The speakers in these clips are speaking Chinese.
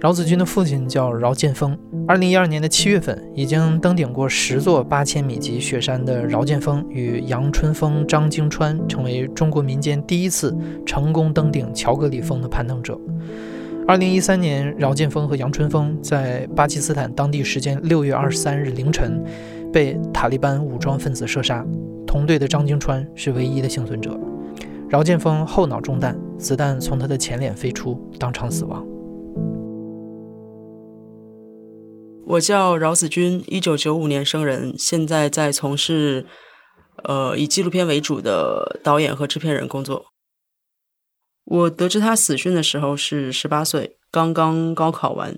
饶子君的父亲叫饶建峰。二零一二年的七月份，已经登顶过十座八千米级雪山的饶建峰与杨春风、张经川，成为中国民间第一次成功登顶乔戈里峰的攀登者。二零一三年，饶建峰和杨春风在巴基斯坦当地时间六月二十三日凌晨被塔利班武装分子射杀。同队的张经川是唯一的幸存者。饶建峰后脑中弹，子弹从他的前脸飞出，当场死亡。我叫饶子君，一九九五年生人，现在在从事呃以纪录片为主的导演和制片人工作。我得知他死讯的时候是十八岁，刚刚高考完，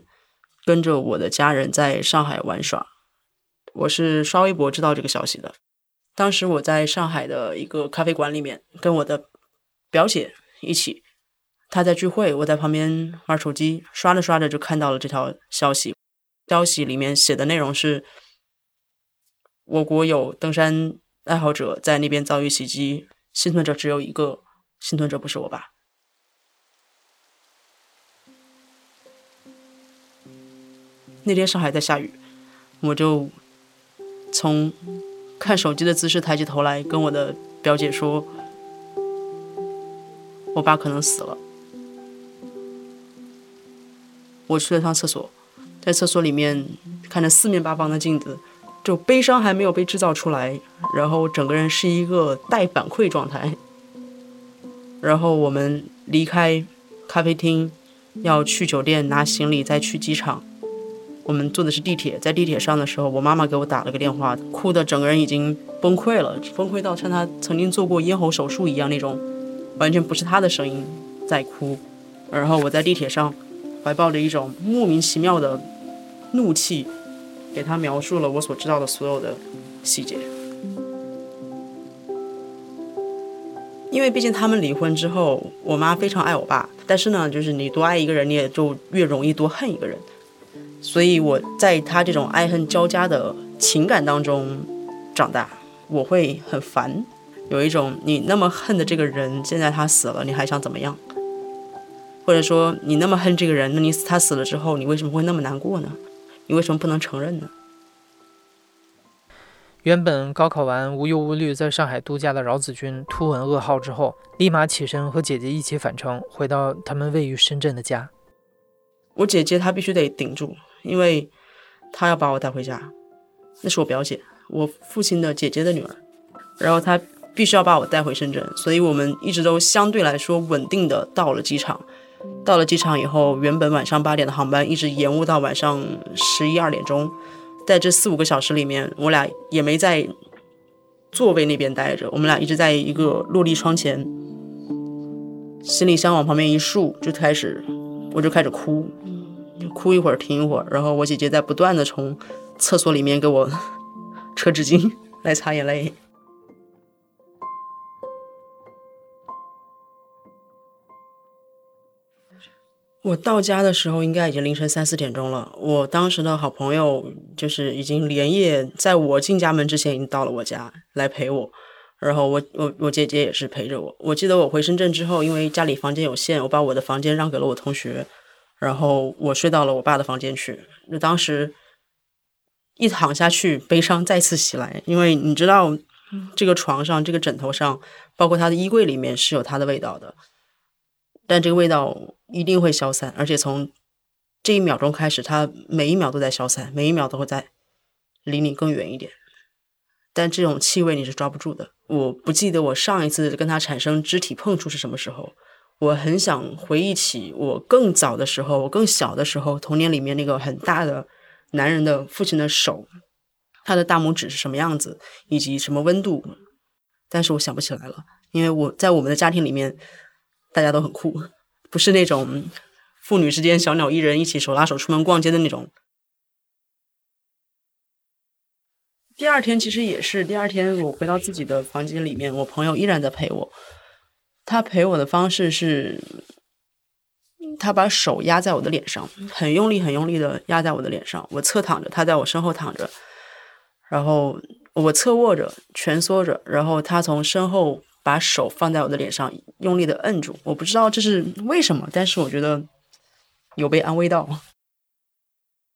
跟着我的家人在上海玩耍。我是刷微博知道这个消息的。当时我在上海的一个咖啡馆里面，跟我的表姐一起，她在聚会，我在旁边玩手机，刷着刷着就看到了这条消息。消息里面写的内容是：我国有登山爱好者在那边遭遇袭击，幸存者只有一个，幸存者不是我爸。那天上海在下雨，我就从看手机的姿势抬起头来，跟我的表姐说：“我爸可能死了。”我去了趟厕所，在厕所里面看着四面八方的镜子，就悲伤还没有被制造出来，然后整个人是一个待反馈状态。然后我们离开咖啡厅，要去酒店拿行李，再去机场。我们坐的是地铁，在地铁上的时候，我妈妈给我打了个电话，哭的整个人已经崩溃了，崩溃到像她曾经做过咽喉手术一样那种，完全不是她的声音在哭。然后我在地铁上，怀抱着一种莫名其妙的怒气，给他描述了我所知道的所有的细节。因为毕竟他们离婚之后，我妈非常爱我爸，但是呢，就是你多爱一个人，你也就越容易多恨一个人。所以我在他这种爱恨交加的情感当中长大，我会很烦，有一种你那么恨的这个人，现在他死了，你还想怎么样？或者说你那么恨这个人，那你他死了之后，你为什么会那么难过呢？你为什么不能承认呢？原本高考完无忧无虑在上海度假的饶子君，突闻噩耗之后，立马起身和姐姐一起返程，回到他们位于深圳的家。我姐姐她必须得顶住。因为她要把我带回家，那是我表姐，我父亲的姐姐的女儿，然后她必须要把我带回深圳，所以我们一直都相对来说稳定的到了机场。到了机场以后，原本晚上八点的航班一直延误到晚上十一二点钟，在这四五个小时里面，我俩也没在座位那边待着，我们俩一直在一个落地窗前，行李箱往旁边一竖，就开始，我就开始哭。哭一会儿，停一会儿，然后我姐姐在不断的从厕所里面给我 扯纸巾 来擦眼泪。我到家的时候应该已经凌晨三四点钟了。我当时的好朋友就是已经连夜在我进家门之前已经到了我家来陪我，然后我我我姐姐也是陪着我。我记得我回深圳之后，因为家里房间有限，我把我的房间让给了我同学。然后我睡到了我爸的房间去，那当时一躺下去，悲伤再次袭来，因为你知道，这个床上、这个枕头上，包括他的衣柜里面是有他的味道的，但这个味道一定会消散，而且从这一秒钟开始，他每一秒都在消散，每一秒都会在离你更远一点，但这种气味你是抓不住的。我不记得我上一次跟他产生肢体碰触是什么时候。我很想回忆起我更早的时候，我更小的时候，童年里面那个很大的男人的父亲的手，他的大拇指是什么样子，以及什么温度，但是我想不起来了，因为我在我们的家庭里面，大家都很酷，不是那种父女之间小鸟依人，一起手拉手出门逛街的那种。第二天其实也是，第二天我回到自己的房间里面，我朋友依然在陪我。他陪我的方式是，他把手压在我的脸上，很用力、很用力的压在我的脸上。我侧躺着，他在我身后躺着，然后我侧卧着，蜷缩着，然后他从身后把手放在我的脸上，用力的摁住。我不知道这是为什么，但是我觉得有被安慰到。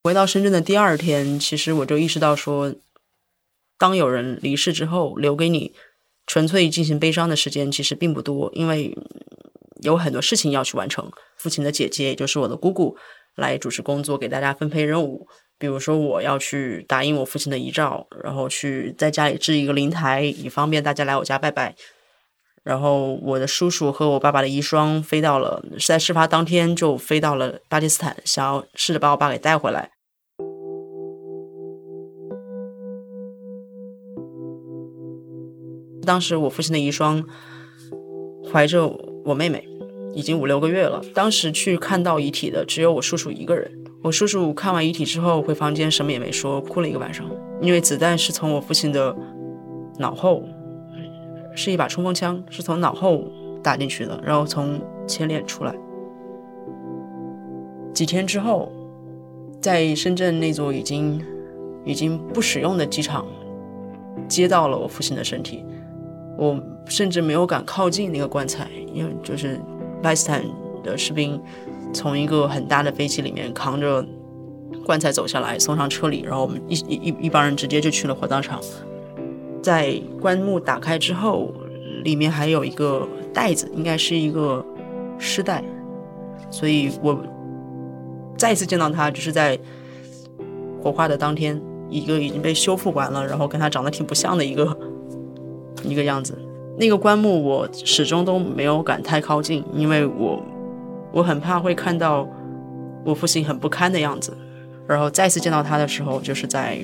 回到深圳的第二天，其实我就意识到说。当有人离世之后，留给你纯粹进行悲伤的时间其实并不多，因为有很多事情要去完成。父亲的姐姐，也就是我的姑姑，来主持工作，给大家分配任务。比如说，我要去打印我父亲的遗照，然后去在家里置一个灵台，以方便大家来我家拜拜。然后，我的叔叔和我爸爸的遗孀飞到了，在事发当天就飞到了巴基斯坦，想要试着把我爸给带回来。当时我父亲的遗孀怀着我妹妹，已经五六个月了。当时去看到遗体的只有我叔叔一个人。我叔叔看完遗体之后回房间，什么也没说，哭了一个晚上。因为子弹是从我父亲的脑后，是一把冲锋枪，是从脑后打进去的，然后从前脸出来。几天之后，在深圳那座已经已经不使用的机场，接到了我父亲的身体。我甚至没有敢靠近那个棺材，因为就是巴基斯坦的士兵从一个很大的飞机里面扛着棺材走下来，送上车里，然后我们一一一帮人直接就去了火葬场。在棺木打开之后，里面还有一个袋子，应该是一个尸袋，所以我再一次见到他，就是在火化的当天，一个已经被修复完了，然后跟他长得挺不像的一个。一个样子，那个棺木我始终都没有敢太靠近，因为我我很怕会看到我父亲很不堪的样子。然后再次见到他的时候，就是在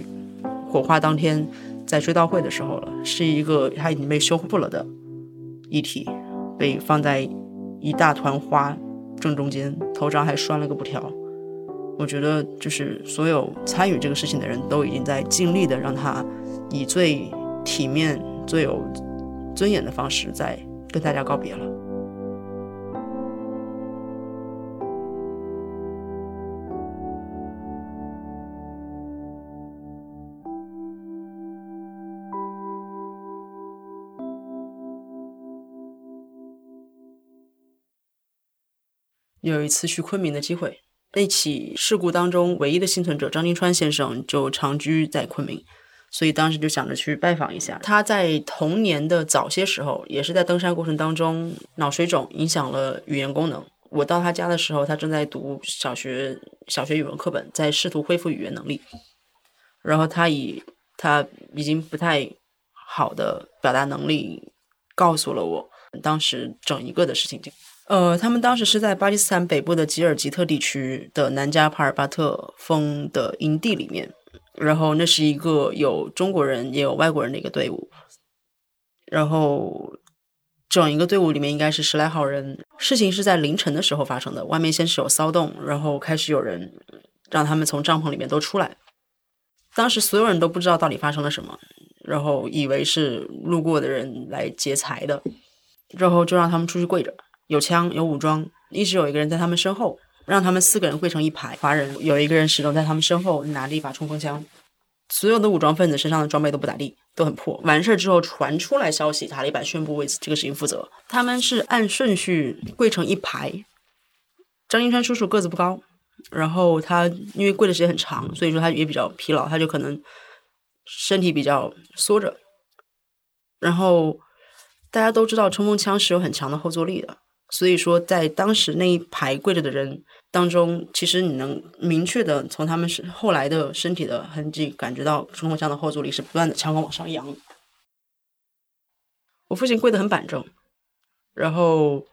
火化当天，在追悼会的时候了，是一个他已经被修复了的遗体，被放在一大团花正中间，头上还拴了个布条。我觉得就是所有参与这个事情的人都已经在尽力的让他以最体面。最有尊严的方式，在跟大家告别了。有一次去昆明的机会，那起事故当中唯一的幸存者张金川先生就长居在昆明。所以当时就想着去拜访一下。他在童年的早些时候，也是在登山过程当中脑水肿影响了语言功能。我到他家的时候，他正在读小学小学语文课本，在试图恢复语言能力。然后他以他已经不太好的表达能力，告诉了我当时整一个的事情。呃，他们当时是在巴基斯坦北部的吉尔吉特地区的南加帕尔巴特峰的营地里面。然后那是一个有中国人也有外国人的一个队伍，然后整一个队伍里面应该是十来号人。事情是在凌晨的时候发生的，外面先是有骚动，然后开始有人让他们从帐篷里面都出来。当时所有人都不知道到底发生了什么，然后以为是路过的人来劫财的，然后就让他们出去跪着，有枪有武装，一直有一个人在他们身后。让他们四个人跪成一排，华人有一个人始终在他们身后拿着一把冲锋枪。所有的武装分子身上的装备都不咋地，都很破。完事儿之后传出来消息，塔利班宣布为此这个事情负责。他们是按顺序跪成一排。张金川叔叔个子不高，然后他因为跪的时间很长，所以说他也比较疲劳，他就可能身体比较缩着。然后大家都知道冲锋枪是有很强的后坐力的。所以说，在当时那一排跪着的人当中，其实你能明确的从他们是后来的身体的痕迹感觉到冲锋枪的后坐力是不断的枪管往上扬。我父亲跪得很板正，然后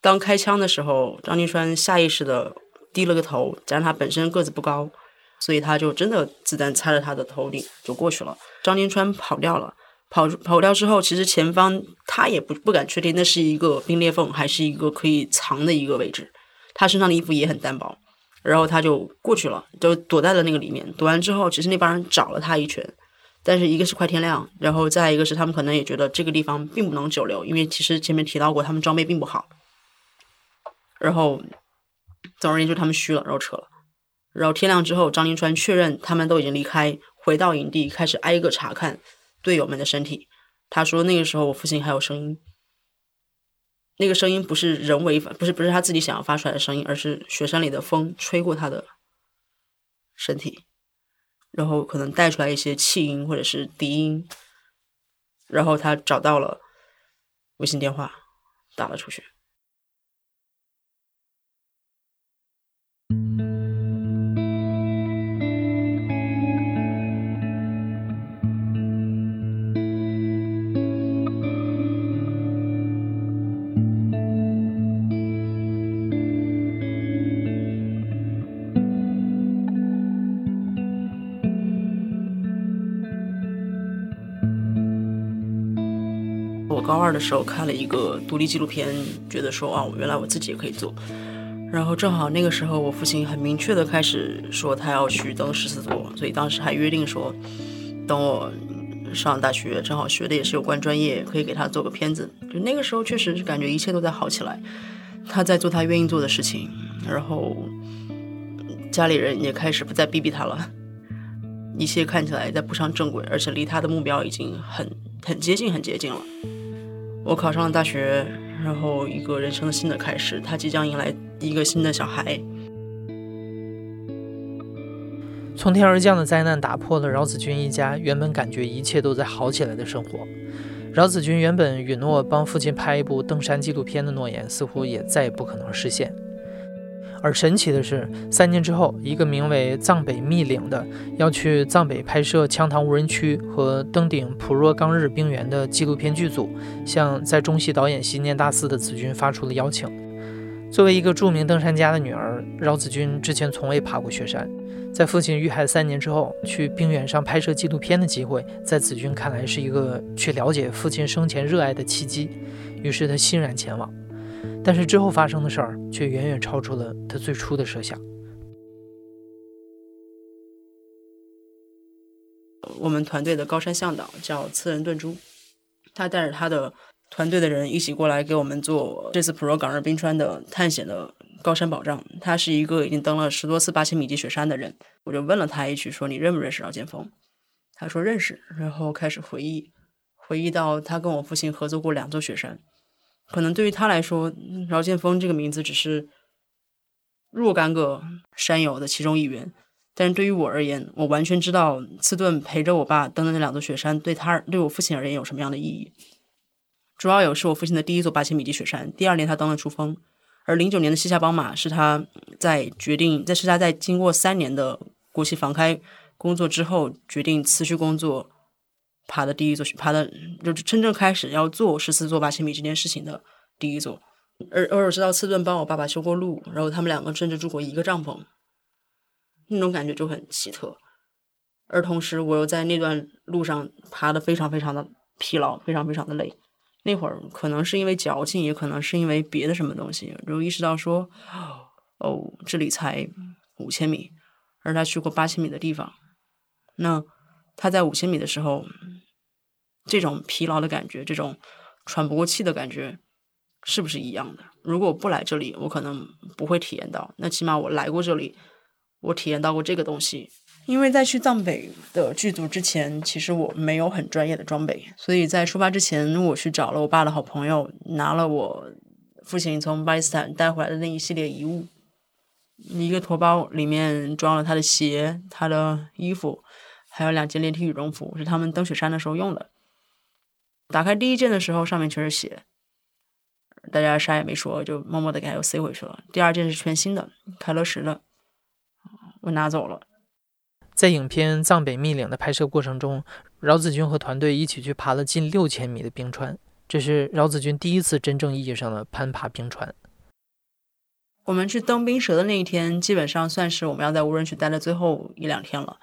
当开枪的时候，张金川下意识的低了个头，加上他本身个子不高，所以他就真的子弹擦着他的头顶就过去了。张金川跑掉了。跑跑掉之后，其实前方他也不不敢确定那是一个冰裂缝还是一个可以藏的一个位置，他身上的衣服也很单薄，然后他就过去了，就躲在了那个里面。躲完之后，其实那帮人找了他一圈，但是一个是快天亮，然后再一个是他们可能也觉得这个地方并不能久留，因为其实前面提到过他们装备并不好。然后总而言之，他们虚了，然后撤了。然后天亮之后，张林川确认他们都已经离开，回到营地，开始挨个查看队友们的身体。他说那个时候我父亲还有声音，那个声音不是人为发，不是不是他自己想要发出来的声音，而是雪山里的风吹过他的身体，然后可能带出来一些气音或者是笛音，然后他找到了微信电话，打了出去。高二的时候看了一个独立纪录片，觉得说啊，原来我自己也可以做。然后正好那个时候，我父亲很明确的开始说他要去登十四座，所以当时还约定说，等我上大学，正好学的也是有关专业，可以给他做个片子。就那个时候，确实是感觉一切都在好起来，他在做他愿意做的事情，然后家里人也开始不再逼逼他了，一切看起来在步上正轨，而且离他的目标已经很很接近，很接近了。我考上了大学，然后一个人生的新的开始，他即将迎来一个新的小孩。从天而降的灾难打破了饶子君一家原本感觉一切都在好起来的生活。饶子君原本允诺帮父亲拍一部登山纪录片的诺言，似乎也再也不可能实现。而神奇的是，三年之后，一个名为“藏北密岭”的要去藏北拍摄羌塘无人区和登顶普若冈日冰原的纪录片剧组，向在中戏导演习念大四的子君发出了邀请。作为一个著名登山家的女儿，饶子君之前从未爬过雪山，在父亲遇害三年之后，去冰原上拍摄纪录片的机会，在子君看来是一个去了解父亲生前热爱的契机，于是他欣然前往。但是之后发生的事儿却远远超出了他最初的设想。我们团队的高山向导叫次仁顿珠，他带着他的团队的人一起过来给我们做这次普若冈日冰川的探险的高山保障。他是一个已经登了十多次八千米级雪山的人，我就问了他一句，说你认不认识饶剑锋？他说认识，然后开始回忆，回忆到他跟我父亲合作过两座雪山。可能对于他来说，饶剑锋这个名字只是若干个山友的其中一员，但是对于我而言，我完全知道次顿陪着我爸登的那两座雪山对他对我父亲而言有什么样的意义。主要有是我父亲的第一座八千米级雪山，第二年他登了珠峰，而零九年的西夏邦马是他在决定在是他在经过三年的国企房开工作之后决定辞去工作。爬的第一座，爬的就是真正开始要做十四座八千米这件事情的第一座。而而我知道次顿帮我爸爸修过路，然后他们两个甚至住过一个帐篷，那种感觉就很奇特。而同时，我又在那段路上爬的非常非常的疲劳，非常非常的累。那会儿可能是因为矫情，也可能是因为别的什么东西，就意识到说，哦，这里才五千米，而他去过八千米的地方，那。他在五千米的时候，这种疲劳的感觉，这种喘不过气的感觉，是不是一样的？如果我不来这里，我可能不会体验到。那起码我来过这里，我体验到过这个东西。因为在去藏北的剧组之前，其实我没有很专业的装备，所以在出发之前，我去找了我爸的好朋友，拿了我父亲从巴基斯坦带回来的那一系列遗物，一个驮包里面装了他的鞋、他的衣服。还有两件连体羽绒服是他们登雪山的时候用的。打开第一件的时候，上面全是血，大家啥也没说，就默默的给它又塞回去了。第二件是全新的，开乐石的，我拿走了。在影片《藏北密岭》的拍摄过程中，饶子君和团队一起去爬了近六千米的冰川，这是饶子君第一次真正意义上的攀爬冰川。我们去登冰蛇的那一天，基本上算是我们要在无人区待的最后一两天了。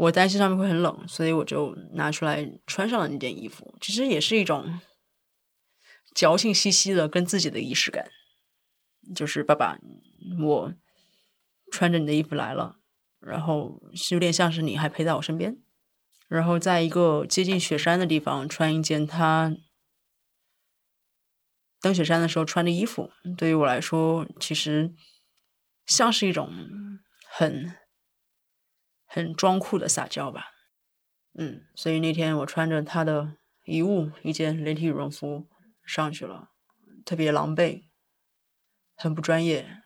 我担心上面会很冷，所以我就拿出来穿上了那件衣服。其实也是一种矫情兮兮的跟自己的仪式感。就是爸爸，我穿着你的衣服来了，然后是有点像是你还陪在我身边，然后在一个接近雪山的地方穿一件他登雪山的时候穿的衣服，对于我来说，其实像是一种很很装酷的撒娇吧。嗯，所以那天我穿着他的遗物，一件连体羽绒服上去了，特别狼狈，很不专业。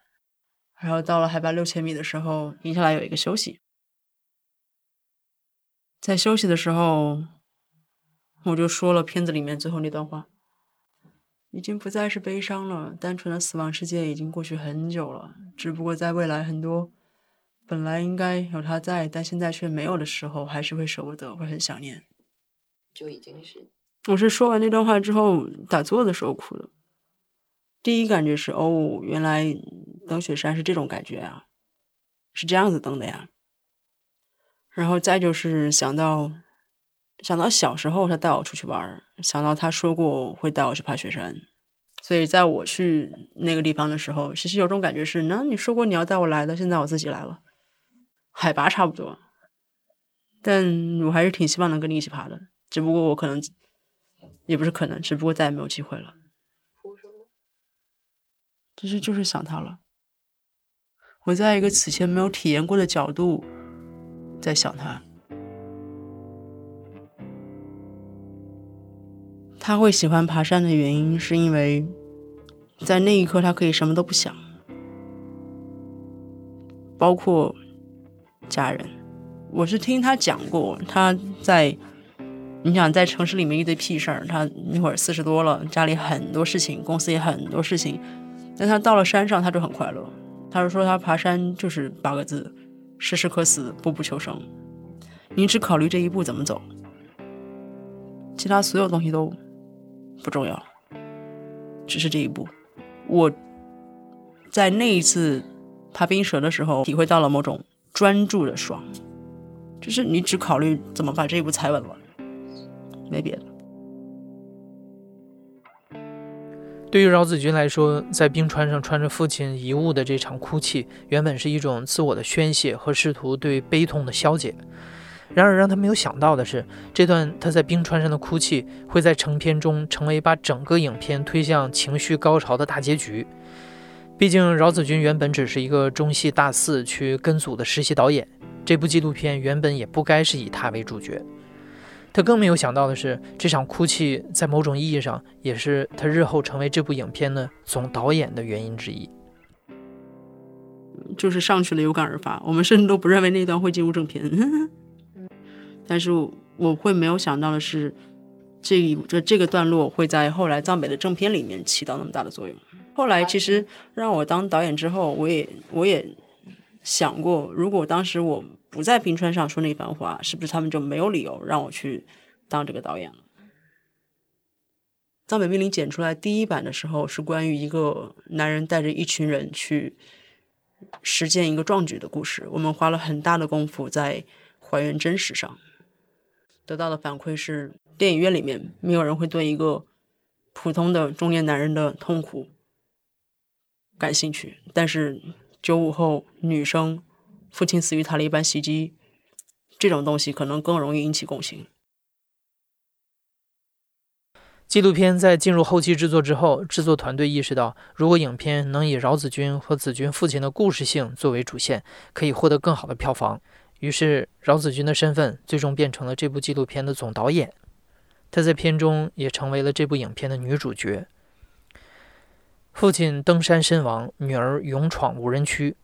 然后到了海拔六千米的时候，停下来有一个休息。在休息的时候，我就说了片子里面最后那段话：已经不再是悲伤了，单纯的死亡世界已经过去很久了，只不过在未来很多。本来应该有他在，但现在却没有的时候，还是会舍不得，会很想念。就已经是，我是说完那段话之后打坐的时候哭的。第一感觉是，哦，原来登雪山是这种感觉啊，是这样子登的呀。然后再就是想到，想到小时候他带我出去玩，想到他说过会带我去爬雪山，所以在我去那个地方的时候，其实有种感觉是，那你说过你要带我来的，现在我自己来了。海拔差不多，但我还是挺希望能跟你一起爬的。只不过我可能也不是可能，只不过再也没有机会了。其实就是想他了。我在一个此前没有体验过的角度在想他。他会喜欢爬山的原因，是因为在那一刻他可以什么都不想，包括。家人，我是听他讲过，他在，你想在城市里面一堆屁事儿，他那会儿四十多了，家里很多事情，公司也很多事情，但他到了山上他就很快乐。他就说他爬山就是八个字：时时刻死，步步求生。你只考虑这一步怎么走，其他所有东西都不重要，只是这一步。我在那一次爬冰蛇的时候，体会到了某种。专注的爽，就是你只考虑怎么把这一步踩稳了，没别的。对于饶子君来说，在冰川上穿着父亲遗物的这场哭泣，原本是一种自我的宣泄和试图对悲痛的消解。然而，让他没有想到的是，这段他在冰川上的哭泣，会在成片中成为把整个影片推向情绪高潮的大结局。毕竟饶子君原本只是一个中戏大四去跟组的实习导演，这部纪录片原本也不该是以他为主角。他更没有想到的是，这场哭泣在某种意义上也是他日后成为这部影片的总导演的原因之一。就是上去了有感而发，我们甚至都不认为那段会进入正片，但是我会没有想到的是，这这这个段落会在后来藏北的正片里面起到那么大的作用。后来其实让我当导演之后，我也我也想过，如果当时我不在冰川上说那番话，是不是他们就没有理由让我去当这个导演了？藏北命令剪出来第一版的时候，是关于一个男人带着一群人去实践一个壮举的故事。我们花了很大的功夫在还原真实上，得到的反馈是，电影院里面没有人会对一个普通的中年男人的痛苦。感兴趣，但是九五后女生父亲死于塔利班袭击这种东西，可能更容易引起共情。纪录片在进入后期制作之后，制作团队意识到，如果影片能以饶子君和子君父亲的故事性作为主线，可以获得更好的票房。于是，饶子君的身份最终变成了这部纪录片的总导演，他在片中也成为了这部影片的女主角。父亲登山身亡，女儿勇闯无人区，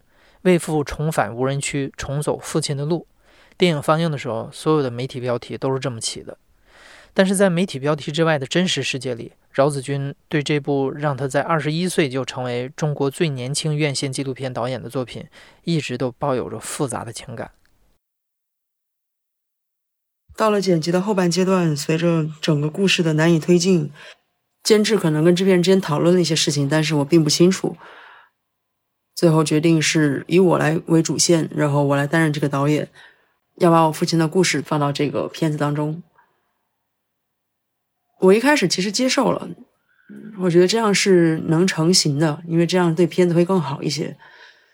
为父重返无人区，重走父亲的路。电影放映的时候，所有的媒体标题都是这么起的。但是在媒体标题之外的真实世界里，饶子君对这部让他在二十一岁就成为中国最年轻院线纪录片导演的作品，一直都抱有着复杂的情感。到了剪辑的后半阶段，随着整个故事的难以推进。监制可能跟制片人之间讨论了一些事情，但是我并不清楚。最后决定是以我来为主线，然后我来担任这个导演，要把我父亲的故事放到这个片子当中。我一开始其实接受了，我觉得这样是能成型的，因为这样对片子会更好一些。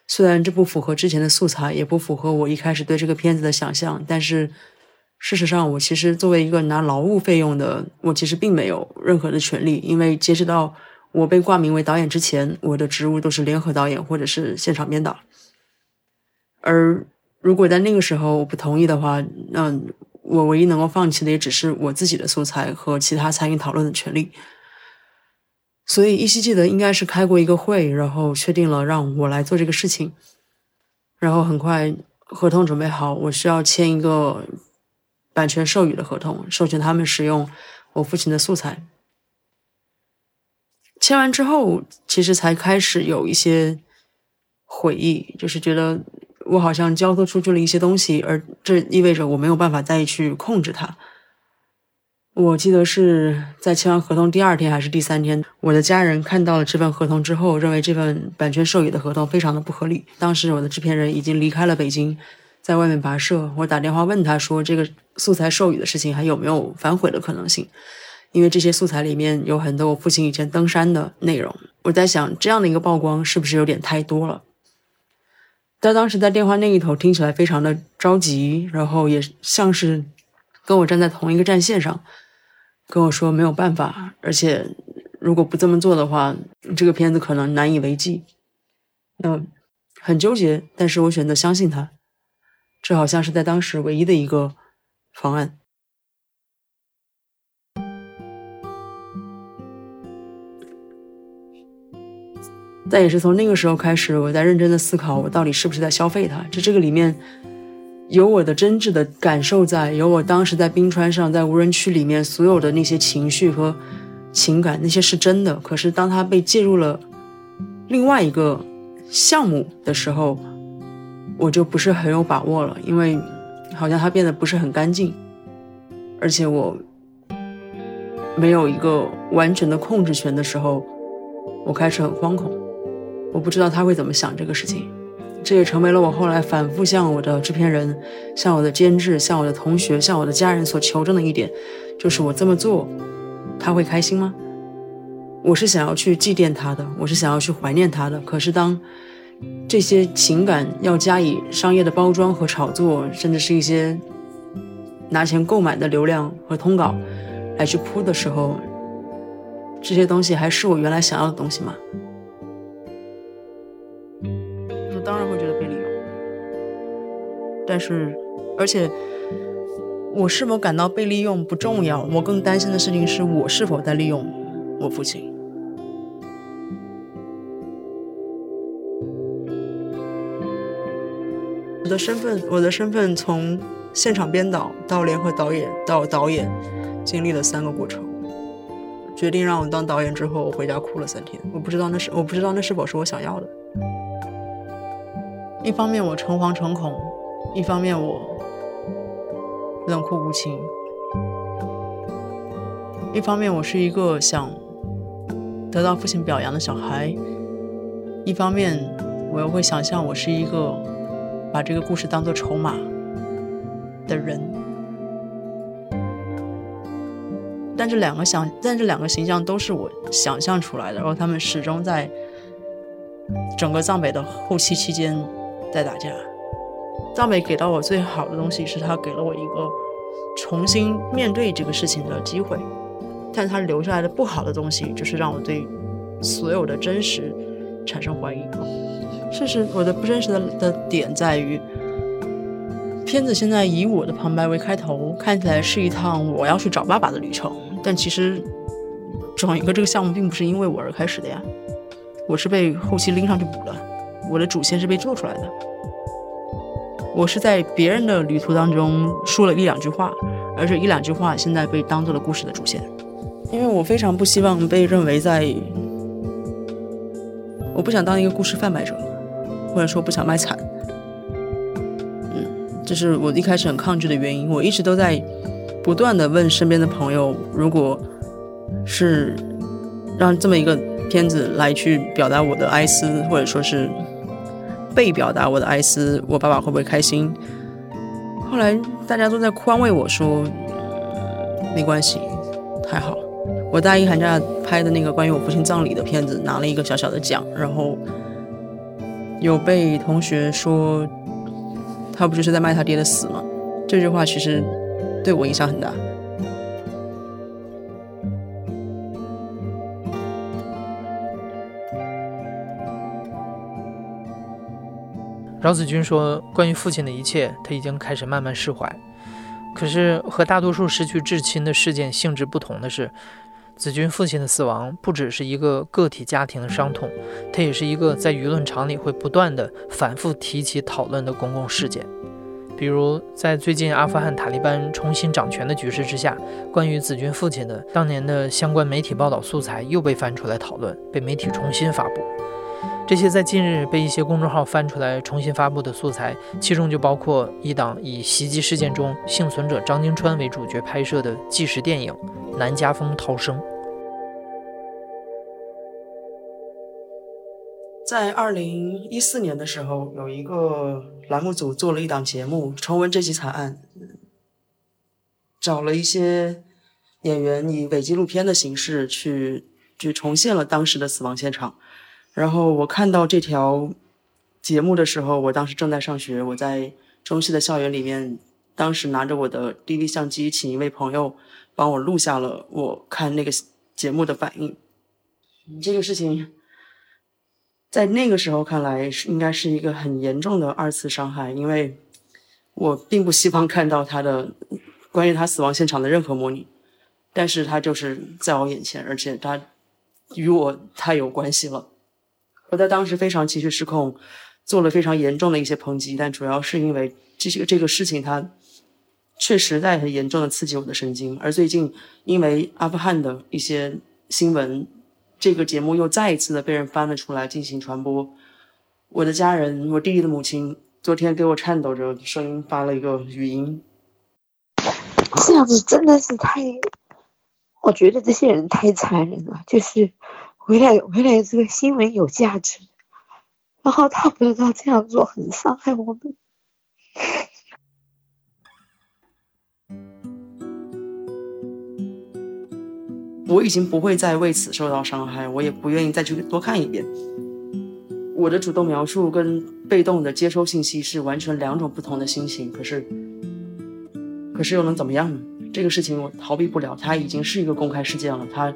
虽然这不符合之前的素材，也不符合我一开始对这个片子的想象，但是事实上，我其实作为一个拿劳务费用的，我其实并没有任何的权利，因为截止到我被挂名为导演之前，我的职务都是联合导演或者是现场编导。而如果在那个时候我不同意的话，那我唯一能够放弃的也只是我自己的素材和其他参与讨论的权利。所以依稀记得应该是开过一个会，然后确定了让我来做这个事情，然后很快合同准备好，我需要签一个版权授予的合同，授权他们使用我父亲的素材。签完之后，其实才开始有一些悔意，就是觉得我好像交托出去了一些东西，而这意味着我没有办法再去控制它。我记得是在签完合同第二天还是第三天，我的家人看到了这份合同之后，认为这份版权授予的合同非常的不合理。当时我的制片人已经离开了北京，在外面跋涉。我打电话问他说：“这个素材授予的事情还有没有反悔的可能性？”因为这些素材里面有很多我父亲以前登山的内容。我在想，这样的一个曝光是不是有点太多了？他当时在电话那一头听起来非常的着急，然后也像是跟我站在同一个战线上。跟我说没有办法，而且如果不这么做的话，这个片子可能难以为继。那很纠结，但是我选择相信他，这好像是在当时唯一的一个方案。但也是从那个时候开始，我在认真的思考，我到底是不是在消费它？这这个里面。有我的真挚的感受在，有我当时在冰川上，在无人区里面所有的那些情绪和情感，那些是真的。可是当他被介入了另外一个项目的时候，我就不是很有把握了，因为好像他变得不是很干净，而且我没有一个完全的控制权的时候，我开始很惶恐，我不知道他会怎么想这个事情。这也成为了我后来反复向我的制片人、向我的监制、向我的同学、向我的家人所求证的一点，就是我这么做，他会开心吗？我是想要去祭奠他的，我是想要去怀念他的。可是当这些情感要加以商业的包装和炒作，甚至是一些拿钱购买的流量和通稿来去铺的时候，这些东西还是我原来想要的东西吗？我当然会觉得被利用，但是，而且，我是否感到被利用不重要，我更担心的事情是我是否在利用我父亲。我的身份，我的身份从现场编导到联合导演到导演，经历了三个过程。决定让我当导演之后，我回家哭了三天。我不知道那是，我不知道那是否是我想要的。一方面我诚惶诚恐，一方面我冷酷无情，一方面我是一个想得到父亲表扬的小孩，一方面我又会想象我是一个把这个故事当做筹码的人。但这两个想，但这两个形象都是我想象出来的，然后他们始终在整个藏北的后期期间。在打架，藏北给到我最好的东西是他给了我一个重新面对这个事情的机会，但他留下来的不好的东西就是让我对所有的真实产生怀疑。事实，我的不真实的的点在于，片子现在以我的旁白为开头，看起来是一趟我要去找爸爸的旅程，但其实整一个这个项目并不是因为我而开始的呀，我是被后期拎上去补的。我的主线是被做出来的，我是在别人的旅途当中说了一两句话，而这一两句话现在被当做了故事的主线，因为我非常不希望被认为在，我不想当一个故事贩卖者，或者说不想卖惨，嗯，这是我一开始很抗拒的原因。我一直都在不断的问身边的朋友，如果是让这么一个片子来去表达我的哀思，或者说是。被表达我的哀思，我爸爸会不会开心？后来大家都在宽慰我说，没关系，还好。我大一寒假拍的那个关于我父亲葬礼的片子，拿了一个小小的奖，然后有被同学说，他不就是在卖他爹的死吗？这句话其实对我影响很大。饶子君说：“关于父亲的一切，他已经开始慢慢释怀。可是和大多数失去至亲的事件性质不同的是，子君父亲的死亡不只是一个个体家庭的伤痛，它也是一个在舆论场里会不断的反复提起讨论的公共事件。比如，在最近阿富汗塔利班重新掌权的局势之下，关于子君父亲的当年的相关媒体报道素材又被翻出来讨论，被媒体重新发布。”这些在近日被一些公众号翻出来重新发布的素材，其中就包括一档以袭击事件中幸存者张金川为主角拍摄的纪实电影《南家风逃生》。在二零一四年的时候，有一个栏目组做了一档节目《重温这起惨案》，找了一些演员以伪纪录片的形式去去重现了当时的死亡现场。然后我看到这条节目的时候，我当时正在上学，我在中戏的校园里面，当时拿着我的 DV 相机，请一位朋友帮我录下了我看那个节目的反应。这个事情在那个时候看来是应该是一个很严重的二次伤害，因为我并不希望看到他的关于他死亡现场的任何模拟，但是他就是在我眼前，而且他与我太有关系了。我在当时非常情绪失控，做了非常严重的一些抨击，但主要是因为这些这个事情它确实在很严重的刺激我的神经。而最近因为阿富汗的一些新闻，这个节目又再一次的被人翻了出来进行传播。我的家人，我弟弟的母亲，昨天给我颤抖着声音发了一个语音。这样子真的是太，我觉得这些人太残忍了，就是。回来，回来，这个新闻有价值。然后他不知道这样做很伤害我们。我已经不会再为此受到伤害，我也不愿意再去多看一遍。我的主动描述跟被动的接收信息是完全两种不同的心情。可是，可是又能怎么样呢？这个事情我逃避不了，它已经是一个公开事件了，它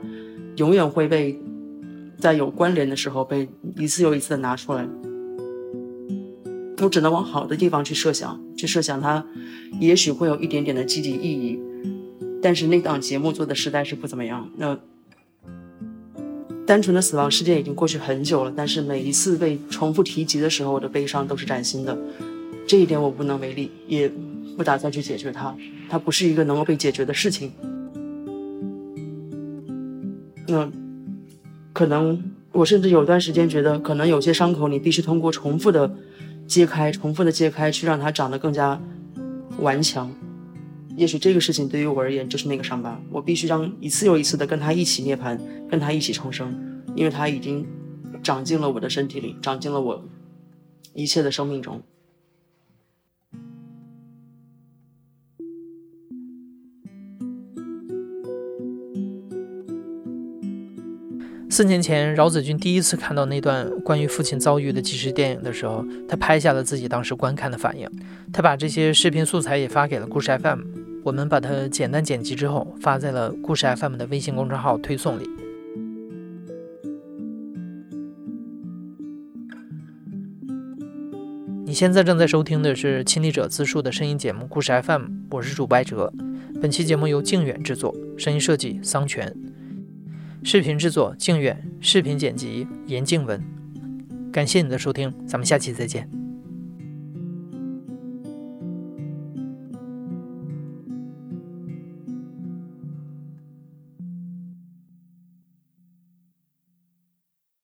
永远会被。在有关联的时候被一次又一次的拿出来，我只能往好的地方去设想，去设想它也许会有一点点的积极意义。但是那档节目做的实在是不怎么样。那单纯的死亡事件已经过去很久了，但是每一次被重复提及的时候，我的悲伤都是崭新的。这一点我无能为力，也不打算去解决它。它不是一个能够被解决的事情。那。可能我甚至有段时间觉得，可能有些伤口你必须通过重复的揭开、重复的揭开，去让它长得更加顽强。也许这个事情对于我而言就是那个伤疤，我必须让一次又一次的跟它一起涅槃，跟它一起重生，因为它已经长进了我的身体里，长进了我一切的生命中。四年前，饶子君第一次看到那段关于父亲遭遇的纪实电影的时候，他拍下了自己当时观看的反应。他把这些视频素材也发给了故事 FM，我们把它简单剪辑之后发在了故事 FM 的微信公众号推送里。你现在正在收听的是亲历者自述的声音节目《故事 FM》，我是主播哲。本期节目由靖远制作，声音设计桑泉。视频制作：靖远，视频剪辑：严静文。感谢你的收听，咱们下期再见。